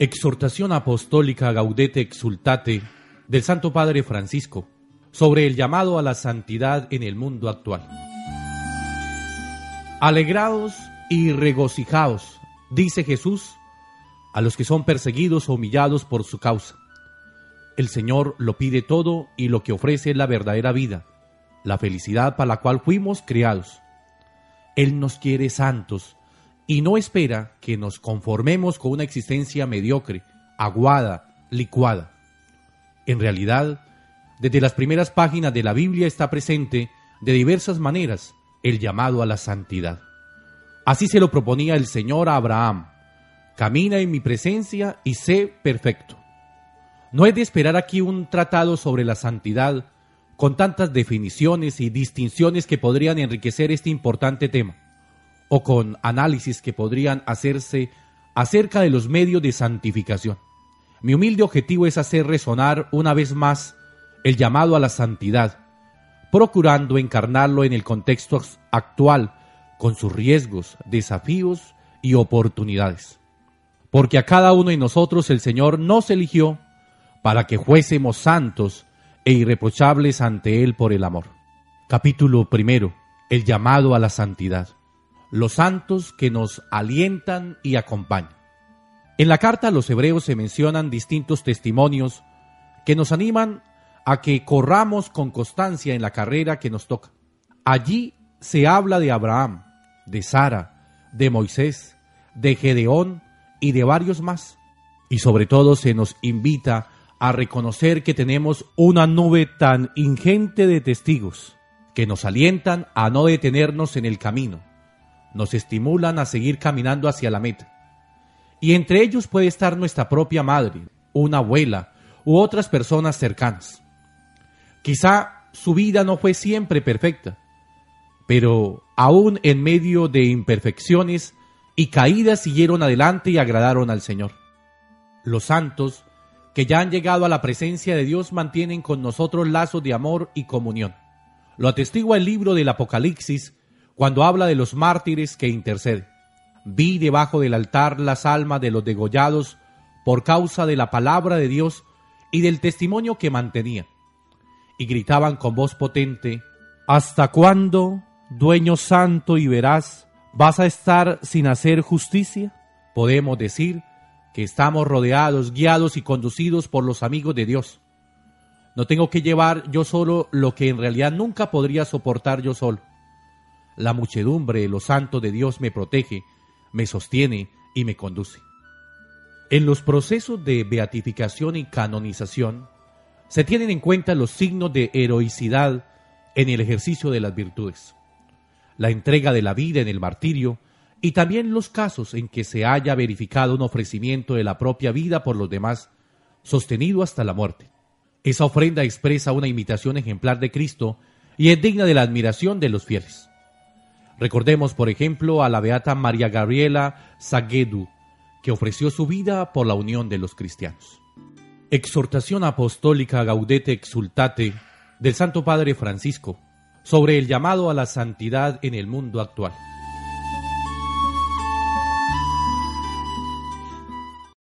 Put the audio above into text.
Exhortación Apostólica Gaudete Exultate del Santo Padre Francisco sobre el llamado a la santidad en el mundo actual. Alegraos y regocijaos, dice Jesús, a los que son perseguidos o humillados por su causa. El Señor lo pide todo y lo que ofrece es la verdadera vida, la felicidad para la cual fuimos creados. Él nos quiere santos y no espera que nos conformemos con una existencia mediocre, aguada, licuada. En realidad, desde las primeras páginas de la Biblia está presente de diversas maneras el llamado a la santidad. Así se lo proponía el Señor a Abraham. Camina en mi presencia y sé perfecto. No es de esperar aquí un tratado sobre la santidad con tantas definiciones y distinciones que podrían enriquecer este importante tema o con análisis que podrían hacerse acerca de los medios de santificación. Mi humilde objetivo es hacer resonar una vez más el llamado a la santidad, procurando encarnarlo en el contexto actual, con sus riesgos, desafíos y oportunidades. Porque a cada uno de nosotros el Señor nos eligió para que fuésemos santos e irreprochables ante Él por el amor. Capítulo primero. El llamado a la santidad los santos que nos alientan y acompañan. En la carta a los hebreos se mencionan distintos testimonios que nos animan a que corramos con constancia en la carrera que nos toca. Allí se habla de Abraham, de Sara, de Moisés, de Gedeón y de varios más. Y sobre todo se nos invita a reconocer que tenemos una nube tan ingente de testigos que nos alientan a no detenernos en el camino, nos estimulan a seguir caminando hacia la meta. Y entre ellos puede estar nuestra propia madre, una abuela u otras personas cercanas. Quizá su vida no fue siempre perfecta, pero aún en medio de imperfecciones y caídas siguieron adelante y agradaron al Señor. Los santos que ya han llegado a la presencia de Dios mantienen con nosotros lazos de amor y comunión. Lo atestigua el libro del Apocalipsis cuando habla de los mártires que interceden. Vi debajo del altar las almas de los degollados por causa de la palabra de Dios y del testimonio que mantenían. Y gritaban con voz potente, ¿Hasta cuándo, dueño santo y veraz, vas a estar sin hacer justicia? Podemos decir que estamos rodeados, guiados y conducidos por los amigos de Dios. No tengo que llevar yo solo lo que en realidad nunca podría soportar yo solo la muchedumbre de los de Dios me protege, me sostiene y me conduce. En los procesos de beatificación y canonización se tienen en cuenta los signos de heroicidad en el ejercicio de las virtudes, la entrega de la vida en el martirio y también los casos en que se haya verificado un ofrecimiento de la propia vida por los demás, sostenido hasta la muerte. Esa ofrenda expresa una imitación ejemplar de Cristo y es digna de la admiración de los fieles. Recordemos, por ejemplo, a la beata María Gabriela Saguedu, que ofreció su vida por la unión de los cristianos. Exhortación Apostólica Gaudete Exultate del Santo Padre Francisco sobre el llamado a la santidad en el mundo actual.